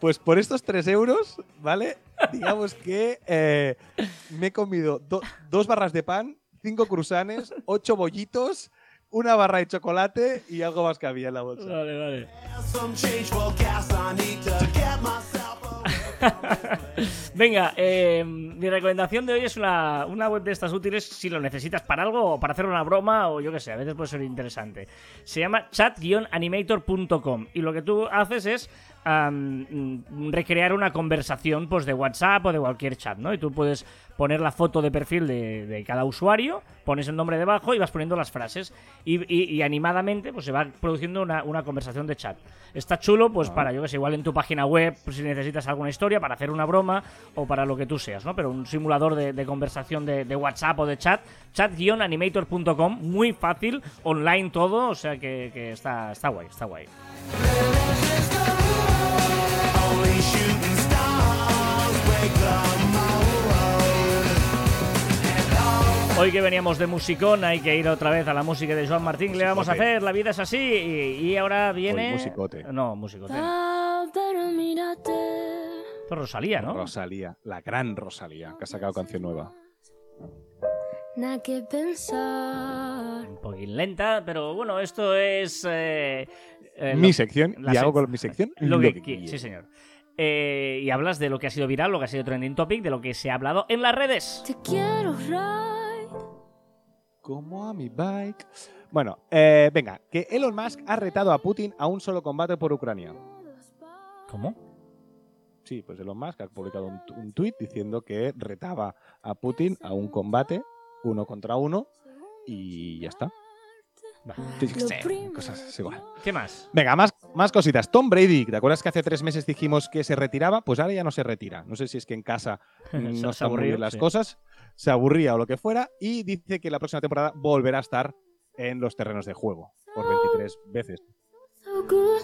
Pues por estos 3 euros, ¿vale? Digamos que eh, me he comido do- dos barras de pan, cinco cruzanes, ocho bollitos, una barra de chocolate y algo más que había en la bolsa. vale, vale. Venga, eh, mi recomendación de hoy es una, una web de estas útiles si lo necesitas para algo o para hacer una broma o yo qué sé, a veces puede ser interesante. Se llama chat-animator.com y lo que tú haces es mm, recrear una conversación pues, de WhatsApp o de cualquier chat, ¿no? Y tú puedes poner la foto de perfil de, de cada usuario, pones el nombre debajo y vas poniendo las frases y, y- y animadamente pues se va produciendo una, una conversación de chat. Está chulo pues para, yo que sé, igual en tu página web pues, si necesitas alguna historia para hacer una broma o para lo que tú seas, ¿no? Pero un simulador de, de conversación de, de WhatsApp o de chat, chat-animator.com, muy fácil, online todo, o sea que, que está, está guay, está guay. Hoy que veníamos de musicón, hay que ir otra vez a la música de Joan Martín. ¿Qué le vamos a hacer? La vida es así. Y, y ahora viene. Hoy musicote. No, musicote. no. Ah, pero mírate. Esto es Rosalía, ¿no? Rosalía, la gran Rosalía, que ha sacado canción nueva. Nada que pensar. Un poquín lenta, pero bueno, esto es. eh, eh, mi lo- sección, y hago con mi sección Lo que, quiera. sí, señor. Eh, y hablas de lo que ha sido viral, lo que ha sido trending topic, de lo que se ha hablado en las redes. Te quiero. Como a mi bike. Bueno, eh, venga, que Elon Musk ha retado a Putin a un solo combate por Ucrania. ¿Cómo? Sí, pues Elon Musk ha publicado un, un tuit diciendo que retaba a Putin a un combate uno contra uno y ya está. Va. Yo qué Lo sé, primero. cosas es igual. ¿Qué más? Venga, más, más cositas. Tom Brady, ¿te acuerdas que hace tres meses dijimos que se retiraba? Pues ahora ya no se retira. No sé si es que en casa no se están muy bien las sí. cosas, se aburría o lo que fuera, y dice que la próxima temporada volverá a estar en los terrenos de juego por 23 veces.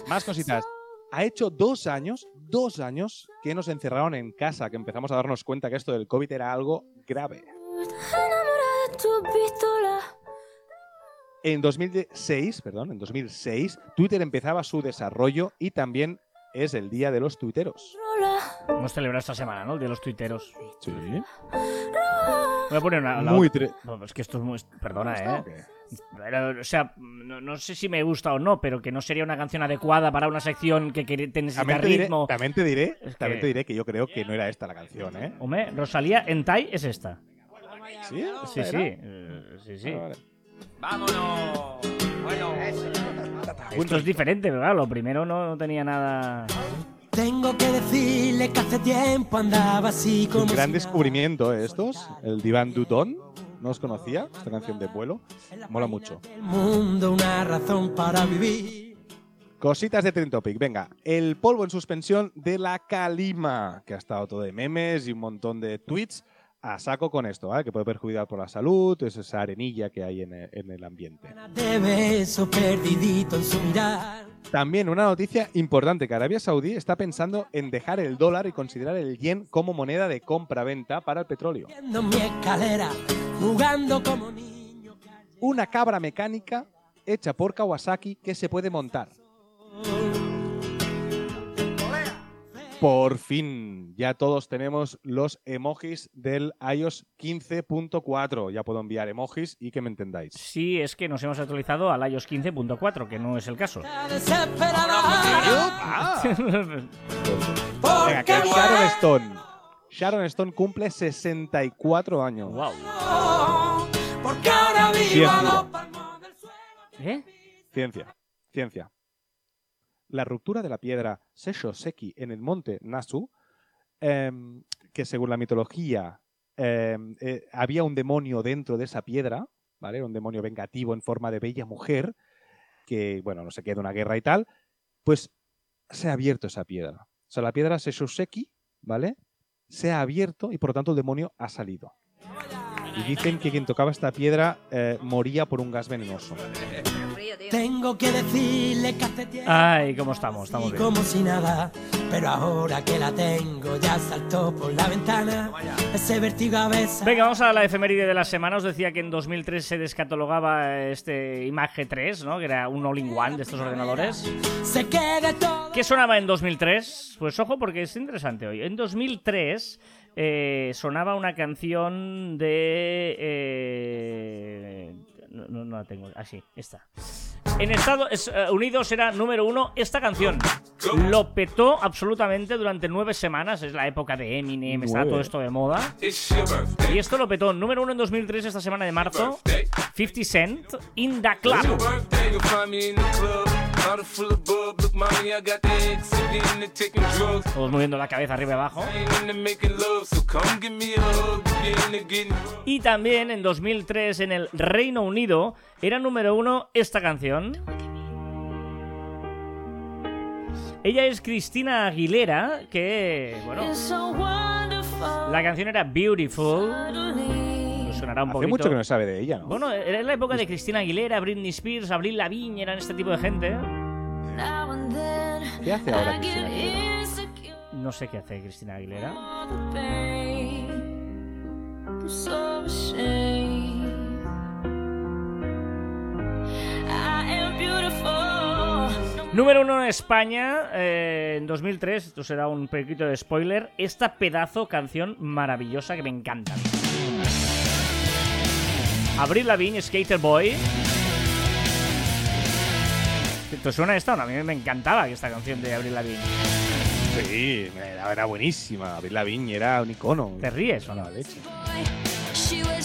Más cositas. Ha hecho dos años, dos años que nos encerraron en casa, que empezamos a darnos cuenta que esto del COVID era algo grave. En 2006, perdón, en 2006, Twitter empezaba su desarrollo y también es el día de los tuiteros. Hemos celebrado esta semana, ¿no? El de los tuiteros. Sí. Voy a poner una. la Muy otra- No, es que esto es muy. Perdona, ¿Está ¿eh? Pero, o sea, no, no sé si me gusta o no, pero que no sería una canción adecuada para una sección que, que te necesita También te, diré, ritmo. también te diré, Es también que- te diré que yo creo que no era esta la canción, ¿eh? Hombre, Rosalía en Tai es esta. ¿Sí? Sí, ¿Esta sí. eh, sí, sí. Ah, vale. ¡Vámonos! Bueno, Esto es diferente, pero claro, lo primero no, no tenía nada. Tengo que decirle que hace tiempo andaba así como Un gran si descubrimiento ¿eh, estos, el Divan Dutton. No os conocía esta canción de vuelo. Mola mucho. mundo una razón para vivir. Cositas de Trend Topic. Venga, el polvo en suspensión de la Calima, que ha estado todo de memes y un montón de tweets a saco con esto, ¿vale? que puede perjudicar por la salud, es esa arenilla que hay en el, en el ambiente. También una noticia importante, que Arabia Saudí está pensando en dejar el dólar y considerar el yen como moneda de compra-venta para el petróleo. Una cabra mecánica hecha por Kawasaki que se puede montar. Por fin, ya todos tenemos los emojis del iOS 15.4. Ya puedo enviar emojis y que me entendáis. Sí, es que nos hemos actualizado al iOS 15.4, que no es el caso. Ah. Venga, que Sharon Stone. Sharon Stone cumple 64 años. wow. Ciencia. ¿Eh? Ciencia, ciencia. La ruptura de la piedra Seki en el monte Nasu, em, que según la mitología em, eh, había un demonio dentro de esa piedra, ¿vale? Un demonio vengativo en forma de bella mujer, que, bueno, no se queda una guerra y tal, pues se ha abierto esa piedra. O sea, la piedra Seki, ¿vale? Se ha abierto y por lo tanto el demonio ha salido. Y dicen que quien tocaba esta piedra eh, moría por un gas venenoso. Tengo que decirle que hace tiempo Ay, ¿cómo estamos? Estamos bien. como si nada, pero ahora que la tengo ya saltó por la ventana. Ese vértigo a veces. Venga, vamos a la efeméride de la semana. Os decía que en 2003 se descatalogaba este iMac 3, ¿no? Que era un all-in-one de estos ordenadores. Se quede todo. ¿Qué sonaba en 2003? Pues ojo, porque es interesante hoy. En 2003 eh, sonaba una canción de... eh, no, no, no la tengo. Ah, sí, esta. En Estados eh, Unidos era número uno esta canción. Lo petó absolutamente durante nueve semanas. Es la época de Eminem, está todo esto de moda. It's your birthday. Y esto lo petó número uno en 2003, esta semana de marzo. 50 Cent, In the Club. Todos moviendo la cabeza arriba y abajo. Y también en 2003 en el Reino Unido era número uno esta canción. Ella es Cristina Aguilera, que, bueno, la canción era Beautiful. Sonará un Hace poquito. mucho que no sabe de ella, ¿no? Bueno, era la época de Cristina Aguilera, Britney Spears, Avril Lavigne, eran este tipo de gente. ¿Qué hace ahora Cristina Aguilera? No sé qué hace Cristina Aguilera. Número uno en España eh, en 2003. Esto será un poquito de spoiler. Esta pedazo canción maravillosa que me encanta. Abril Lavigne, Skater Boy. ¿Te suena esta? no? A mí me encantaba esta canción de Abril Lavigne. Sí, era, era buenísima. Avril Lavigne era un icono. ¿Te ríes o no? Leche.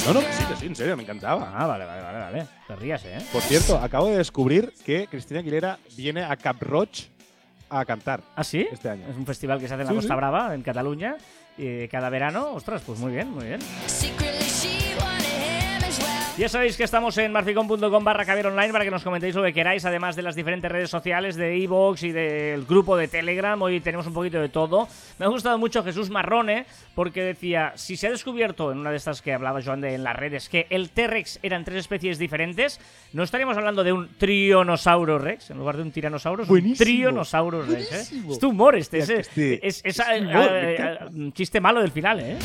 No, no, sí, que sí, en serio, me encantaba. Ah, vale, vale, vale, vale. Te rías, ¿eh? Por cierto, acabo de descubrir que Cristina Aguilera viene a Cap Roig a cantar ¿Ah, sí? este año. Es un festival que se hace en la Sí, Costa sí. Brava, en Cataluña, eh, cada verano. Ostras, pues muy bien, muy bien. Ya sabéis que estamos en marficom.com barra Javier Online para que nos comentéis lo que queráis, además de las diferentes redes sociales de iVoox y del grupo de Telegram. Hoy tenemos un poquito de todo. Me ha gustado mucho Jesús Marrone porque decía, si se ha descubierto en una de estas que hablaba Joan de en las redes que el T-Rex eran tres especies diferentes, no estaríamos hablando de un Trionosauro Rex en lugar de un Tiranosaurio, es un. Trionosaurus Rex. ¿eh? Es tu humor este, este- es, es, humor, encanta. eh, un chiste malo del final, ¿eh?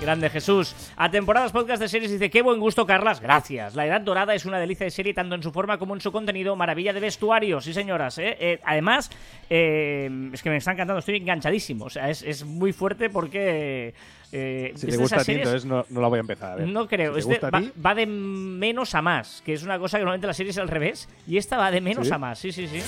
Grande Jesús. A temporadas podcast de series dice, qué buen gusto, Carlas. Gracias. La Edad Dorada es una delicia de serie tanto en su forma como en su contenido. Maravilla de vestuario, sí señoras. ¿eh? Eh, además, eh, es que me están cantando, estoy enganchadísimo. O sea, es, es muy fuerte porque... eh, Si te gusta a ti, entonces no, no la voy a empezar a ver. no creo, Si va, de menos a más, que es una cosa que normalmente la serie es al revés, y esta va de menos ¿Sí? a más, sí, sí, sí.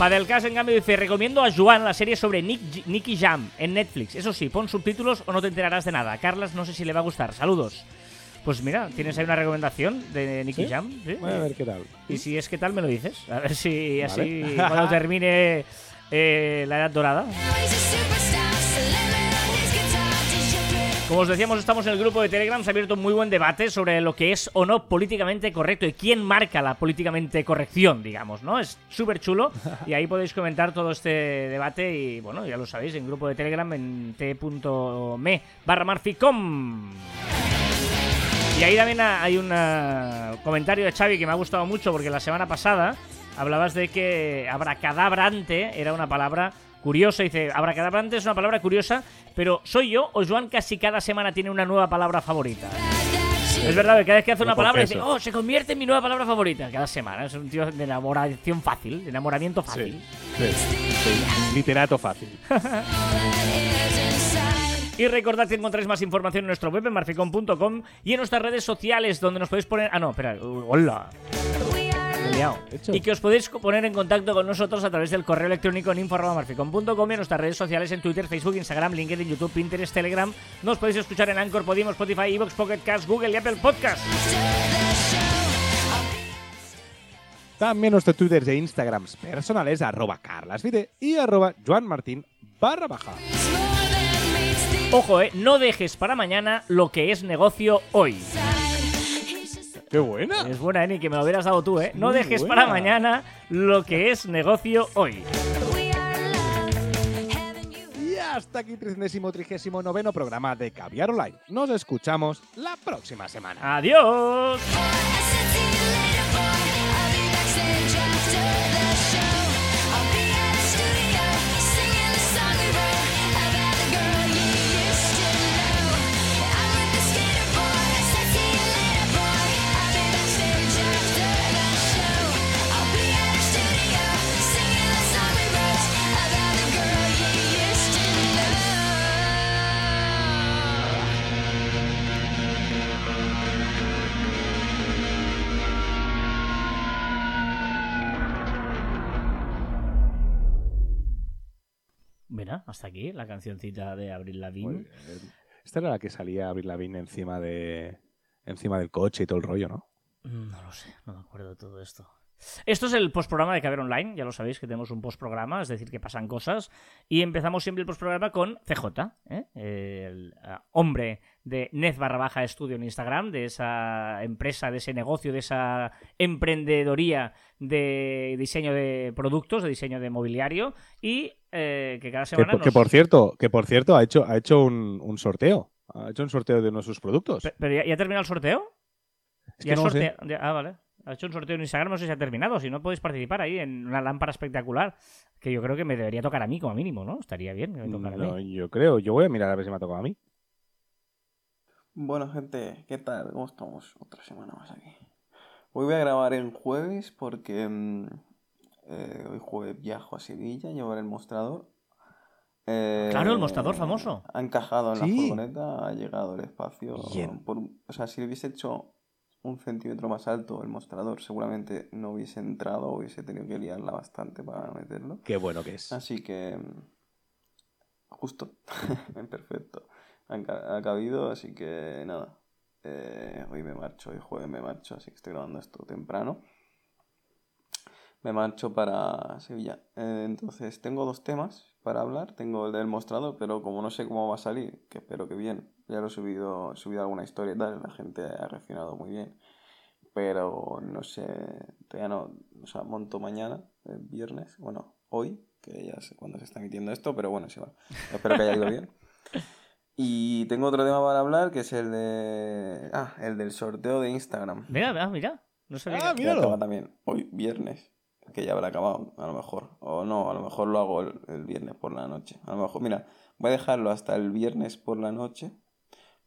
Padelcast, en cambio, dice: Recomiendo a Joan la serie sobre Nick, Nicky Jam en Netflix. Eso sí, pon subtítulos o no te enterarás de nada. Carlas, no sé si le va a gustar. Saludos. Pues mira, tienes ahí una recomendación de Nicky ¿Sí? Jam. ¿sí? Voy a ver qué tal. Y si es que tal, me lo dices. A ver si así, Vale. cuando termine eh, la edad dorada. Como os decíamos, estamos en el grupo de Telegram. Se ha abierto un muy buen debate sobre lo que es o no políticamente correcto y quién marca la políticamente corrección, digamos, ¿no? Es súper chulo y ahí podéis comentar todo este debate y, bueno, ya lo sabéis, en grupo de Telegram en t.me barra marficom. Y ahí también ha- hay un comentario de Xavi que me ha gustado mucho porque la semana pasada hablabas de que abracadabrante era una palabra curiosa. Dice, abracadabrante es una palabra curiosa, pero ¿soy yo o Joan casi cada semana tiene una nueva palabra favorita? Es verdad que cada vez que hace una palabra dice, oh, se convierte en mi nueva palabra favorita. Cada semana. Es un tío de enamoración fácil, de enamoramiento fácil. Sí, sí, sí. Literato fácil. Y recordad que encontráis más información en nuestro web en marficom.com y en nuestras redes sociales donde nos podéis poner... Ah, no, espera. Hola. Liado. Hecho. Y que os podéis poner en contacto con nosotros a través del correo electrónico en info.marficom.com y en nuestras redes sociales en Twitter, Facebook, Instagram, LinkedIn, YouTube, Pinterest, Telegram. Nos podéis escuchar en Anchor, Podimo, Spotify, Evox, Pocket Cast, Google y Apple Podcast. También nuestros twitters e instagrams personales arroba carlasvide y arroba joanmartin barra baja. Ojo, eh, no dejes para mañana lo que es negocio hoy. ¡Qué buena! Es buena, Eni, que me lo hubieras dado tú, ¿eh? No Muy dejes buena. para mañana lo que es negocio hoy. Y hasta aquí 339 programa de Caviar Online. Nos escuchamos la próxima semana. Adiós. Mira, hasta aquí la cancioncita de Abril Lavigne. Esta era la que salía Abril Lavigne encima de encima del coche y todo el rollo, ¿no? Mm, No lo sé, no me acuerdo de todo esto. Esto es el postprograma de Caber Online, ya lo sabéis que tenemos un postprograma, es decir, que pasan cosas. Y empezamos siempre el postprograma con CJ, ¿eh? el ah, hombre de Nez barra baja estudio en Instagram, de esa empresa, de ese negocio, de esa emprendedoría de diseño de productos, de diseño de mobiliario. Y eh, que cada semana. que nos- por cierto, que por cierto ha hecho ha hecho un, un sorteo. Ha hecho un sorteo de uno de sus productos. Pe- ¿Pero ya, ya ha terminado el sorteo? Es Ya que no ya- Ah, vale. Ha hecho un sorteo en Instagram, no sé si ha terminado. Si no, podéis participar ahí en una lámpara espectacular. Que yo creo que me debería tocar a mí, como mínimo, ¿no? Estaría bien que me tocara a No, mí. yo creo, yo voy a mirar a ver si me ha tocado a mí. Bueno, gente, ¿qué tal? ¿Cómo estamos? Otra semana más aquí. Hoy voy a grabar en jueves porque mm, eh, hoy jueves viajo a Sevilla, llevaré el mostrador. Eh, Claro, el mostrador famoso. Ha encajado en Sí. la furgoneta, ha llegado el espacio. Bien. por- o sea, si lo hubiese hecho un centímetro más alto el mostrador, seguramente no hubiese entrado, hubiese tenido que liarla bastante para meterlo. Qué bueno que es. Así que. Justo. Perfecto. Ha cabido, así que nada. Eh, hoy me marcho, hoy jueves me marcho, así que estoy grabando esto temprano. Me marcho para Sevilla. Eh, entonces, tengo dos temas para hablar. Tengo el del mostrador, pero como no sé cómo va a salir, que espero que bien. Ya lo he subido, he subido alguna historia y tal, la gente ha reaccionado muy bien. Pero no sé, todavía no, o sea, monto mañana, el viernes, bueno, hoy, que ya sé cuándo se está emitiendo esto, pero bueno, sí, bueno, espero que haya ido bien. Y tengo otro tema para hablar, que es el de... Ah, el del sorteo de Instagram. Mira, ah, mira. No sabía Ah, que- míralo. también hoy, viernes, que ya habrá acabado, a lo mejor. O no, a lo mejor lo hago el, el viernes por la noche. A lo mejor, mira, voy a dejarlo hasta el viernes por la noche,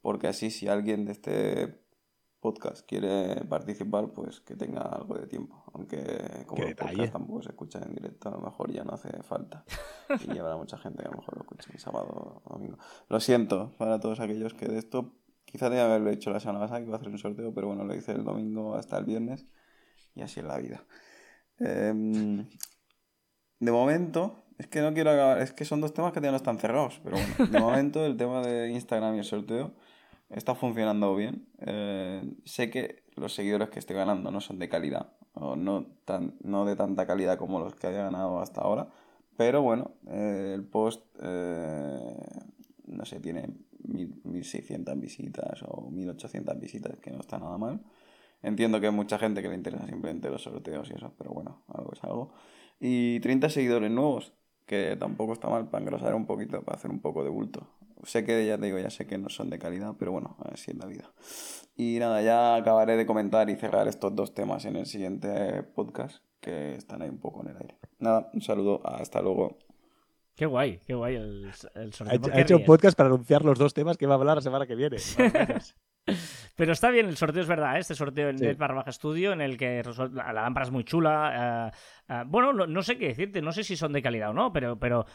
porque así si alguien de este podcast quiere participar, pues que tenga algo de tiempo. Aunque como los podcasts tampoco se escuchan en directo, a lo mejor ya no hace falta. Y habrá mucha gente que a lo mejor lo escuche el sábado o domingo. Lo siento para todos aquellos que de esto, quizá debía haberlo hecho la semana pasada, que iba a hacer un sorteo, pero bueno, lo hice el domingo hasta el viernes y así es la vida. Em, de momento, es que no quiero acabar, es que son dos temas que todavía no están cerrados, pero bueno, de momento el tema de Instagram y el sorteo está funcionando bien. Eh, sé que los seguidores que estoy ganando no son de calidad, o no, tan, no de tanta calidad como los que había ganado hasta ahora, pero bueno, eh, el post, eh, no sé, tiene mil- 1600 visitas o 1800 visitas, que no está nada mal. Entiendo que hay mucha gente que le interesa simplemente los sorteos y eso, pero bueno, algo es algo. Y 30 seguidores nuevos, que tampoco está mal para engrosar un poquito, para hacer un poco de bulto. Sé que, ya te digo, ya sé que no son de calidad, pero bueno, así es la vida. Y nada, ya acabaré de comentar y cerrar estos dos temas en el siguiente podcast, que están ahí un poco en el aire. Nada, un saludo, hasta luego. Qué guay, qué guay el, el Ha sorteo. hecho, ¿Por ha qué hecho un podcast para anunciar los dos temas que va a hablar la semana que viene. Pero está bien, el sorteo es verdad, ¿eh? este sorteo en Sí. Baja estudio, en el que la, lámpara es muy chula. eh, eh, bueno, no, no sé qué decirte, no sé si son de calidad o no, pero, pero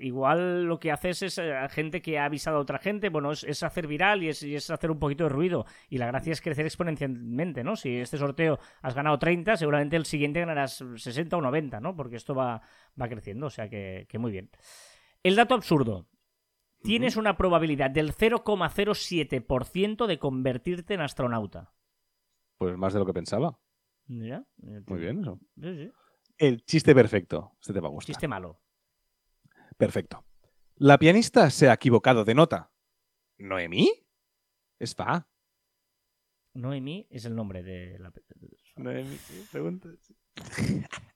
igual lo que haces es gente que ha avisado a otra gente, bueno, es, es hacer viral y es, y es hacer un poquito de ruido. Y la gracia es crecer exponencialmente, ¿no? Si este sorteo has ganado 30, seguramente el siguiente ganarás 60 o 90, ¿no? Porque esto va, va creciendo, o sea que, que muy bien. El dato absurdo. Tienes una probabilidad del 0,07% de convertirte en astronauta. Pues más de lo que pensaba. Mira, eh, Muy bien, eso. Sí, sí. El chiste perfecto. Este te va a gustar. Chiste malo. Perfecto. La pianista se ha equivocado de nota. ¿Noemí? Es fa. Noemi es el nombre de la. Noemí, pregunta.